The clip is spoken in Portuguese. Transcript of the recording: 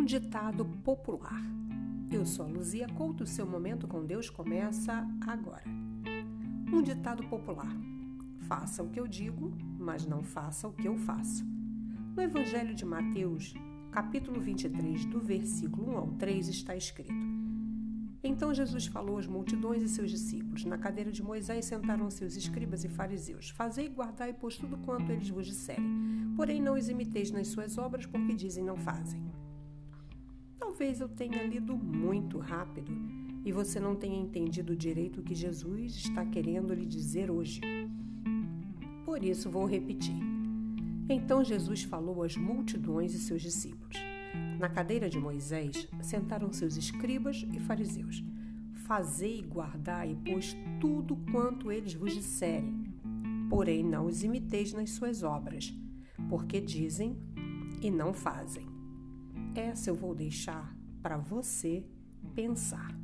Um ditado popular. Eu sou a Luzia Couto, seu momento com Deus começa agora. Um ditado popular. Faça o que eu digo, mas não faça o que eu faço. No Evangelho de Mateus, capítulo 23, do versículo 1 ao 3, está escrito: Então Jesus falou às multidões e seus discípulos: Na cadeira de Moisés sentaram-se os escribas e fariseus. Fazei guardai, pois tudo quanto eles vos disserem. Porém, não os imiteis nas suas obras, porque dizem não fazem. Talvez eu tenha lido muito rápido e você não tenha entendido direito o que Jesus está querendo lhe dizer hoje. Por isso vou repetir. Então Jesus falou às multidões e seus discípulos. Na cadeira de Moisés sentaram seus escribas e fariseus. Fazei e guardai, pois, tudo quanto eles vos disserem. Porém, não os imiteis nas suas obras, porque dizem e não fazem. Essa eu vou deixar para você pensar.